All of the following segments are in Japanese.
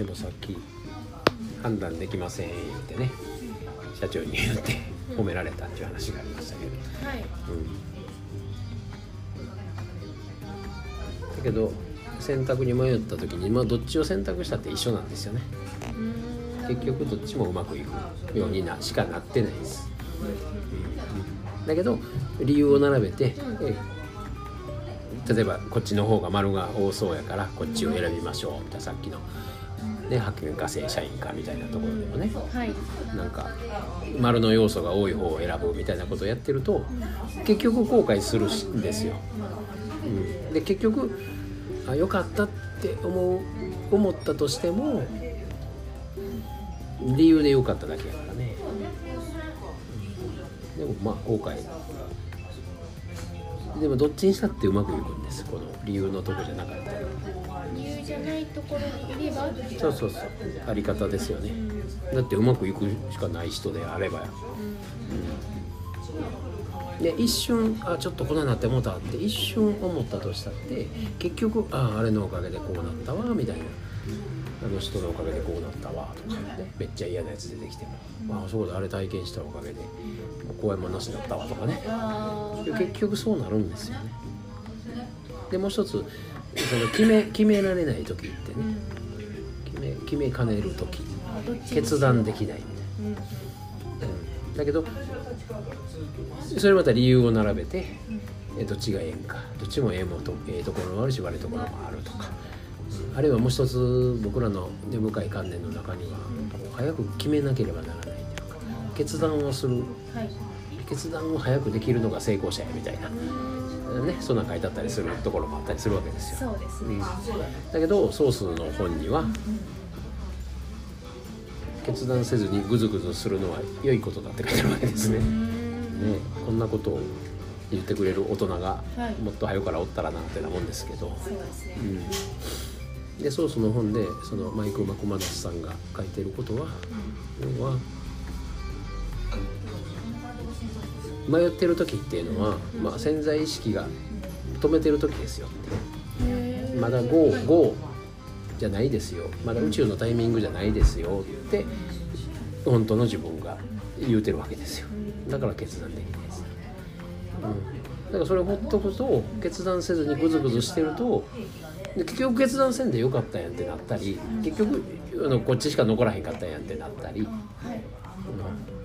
でもさっき判断できませんってね社長に言って褒められたっていう話がありましたけど、はい。うん、だけど選択に迷った時に、まあ、どっちを選択したって一緒なんですよね。結局どっちもうまくいくようになしかなってないです、うん。だけど理由を並べて、え例えばこっちの方が丸が多そうやからこっちを選びましょうってさっきの、ね、派遣か正社員かみたいなところでもね。はい。なんか丸の要素が多い方を選ぶみたいなことをやってると結局後悔するんですよ。うん、で結局あ良かったって思う思ったとしても理由で良かっただけやからね。でもまあ後悔。でもどっちにしたってうまくいくんです。この理由のとこじゃなかったらじゃないところにいれば。そうそうそう。あり方ですよね。だってうまくいくしかない人であればで一瞬あちょっとこんななって思ったって一瞬思ったとしたって結局ああれのおかげでこうなったわみたいな。あの人のおかげでこうなったわとかね。めっちゃ嫌なやつ出てきても。あそうだあれ体験したおかげで怖いもんなしだったわとかね。結局そうなるんですよね。でもう一つその決め決められない時ってね。決め決めかねる時。決断できない。みたいうん。な、うん、だけどそれまた理由を並べてえどっちがええんか。どっちもええもんとええところもあるし悪いところもあるとか、うん。あるいはもう一つ僕らの根深い観念の中には早く決めなければならないというか決断をする。はい決断を早くできるのが成功者やみたいな、ね、そんなん書いてあったりするところもあったりするわけですよ。そうですね。うん、だけどソースの本には決断せずにグズグズするのは良いことだって書いてあるわけですね。ねこんなことを言ってくれる大人がはい。もっと早くからおったらなってなもんですけど、そうですね。うん、でソースの本でそのマイク・マコマナスさんが書いてることは要は迷ってる時っていうのは、まあ、潜在意識が止めてる時ですよって。まだ GO, GO じゃないですよ。まだ宇宙のタイミングじゃないですよって本当の自分が言うてるわけですよ。だから決断できないです、うん、だからそれをほっとくと決断せずにグズグズしてるとで結局決断せんでよかったやんってなったり結局あのこっちしか残らへんかったやんってなったり、はい。うん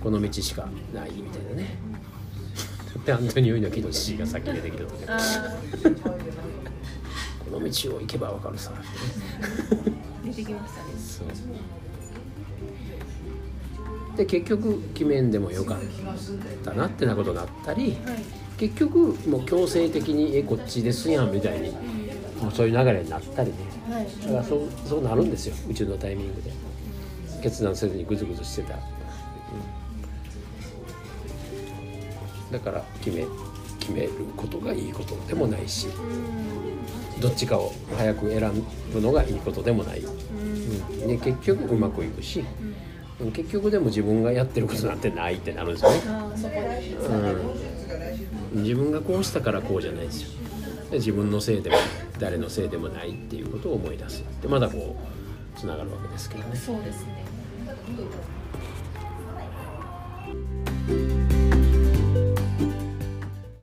この道しかないみたいなね。でアントニオ猪木の父が先出てきたこの道を行けばわかるさ。ー出てきましたね。そうで結局決めんでもよかったなってなことになったりはい。結局もう強制的に「えこっちですやん」みたいにそういう流れになったりね。はい。だからそうそうなるんですよ。宇宙のタイミングで。決断せずにグズグズしてた、うん。だから決め決めることがいいことでもないし。どっちかを早く選ぶのがいいことでもない、うん、で結局うまくいくし、うん。結局でも自分がやってることなんてないってなるんですよね、うん、自分がこうしたからこうじゃないですよ。で自分のせいでも誰のせいでもないっていうことを思い出すでまだこうつながるわけですけどね。そうですね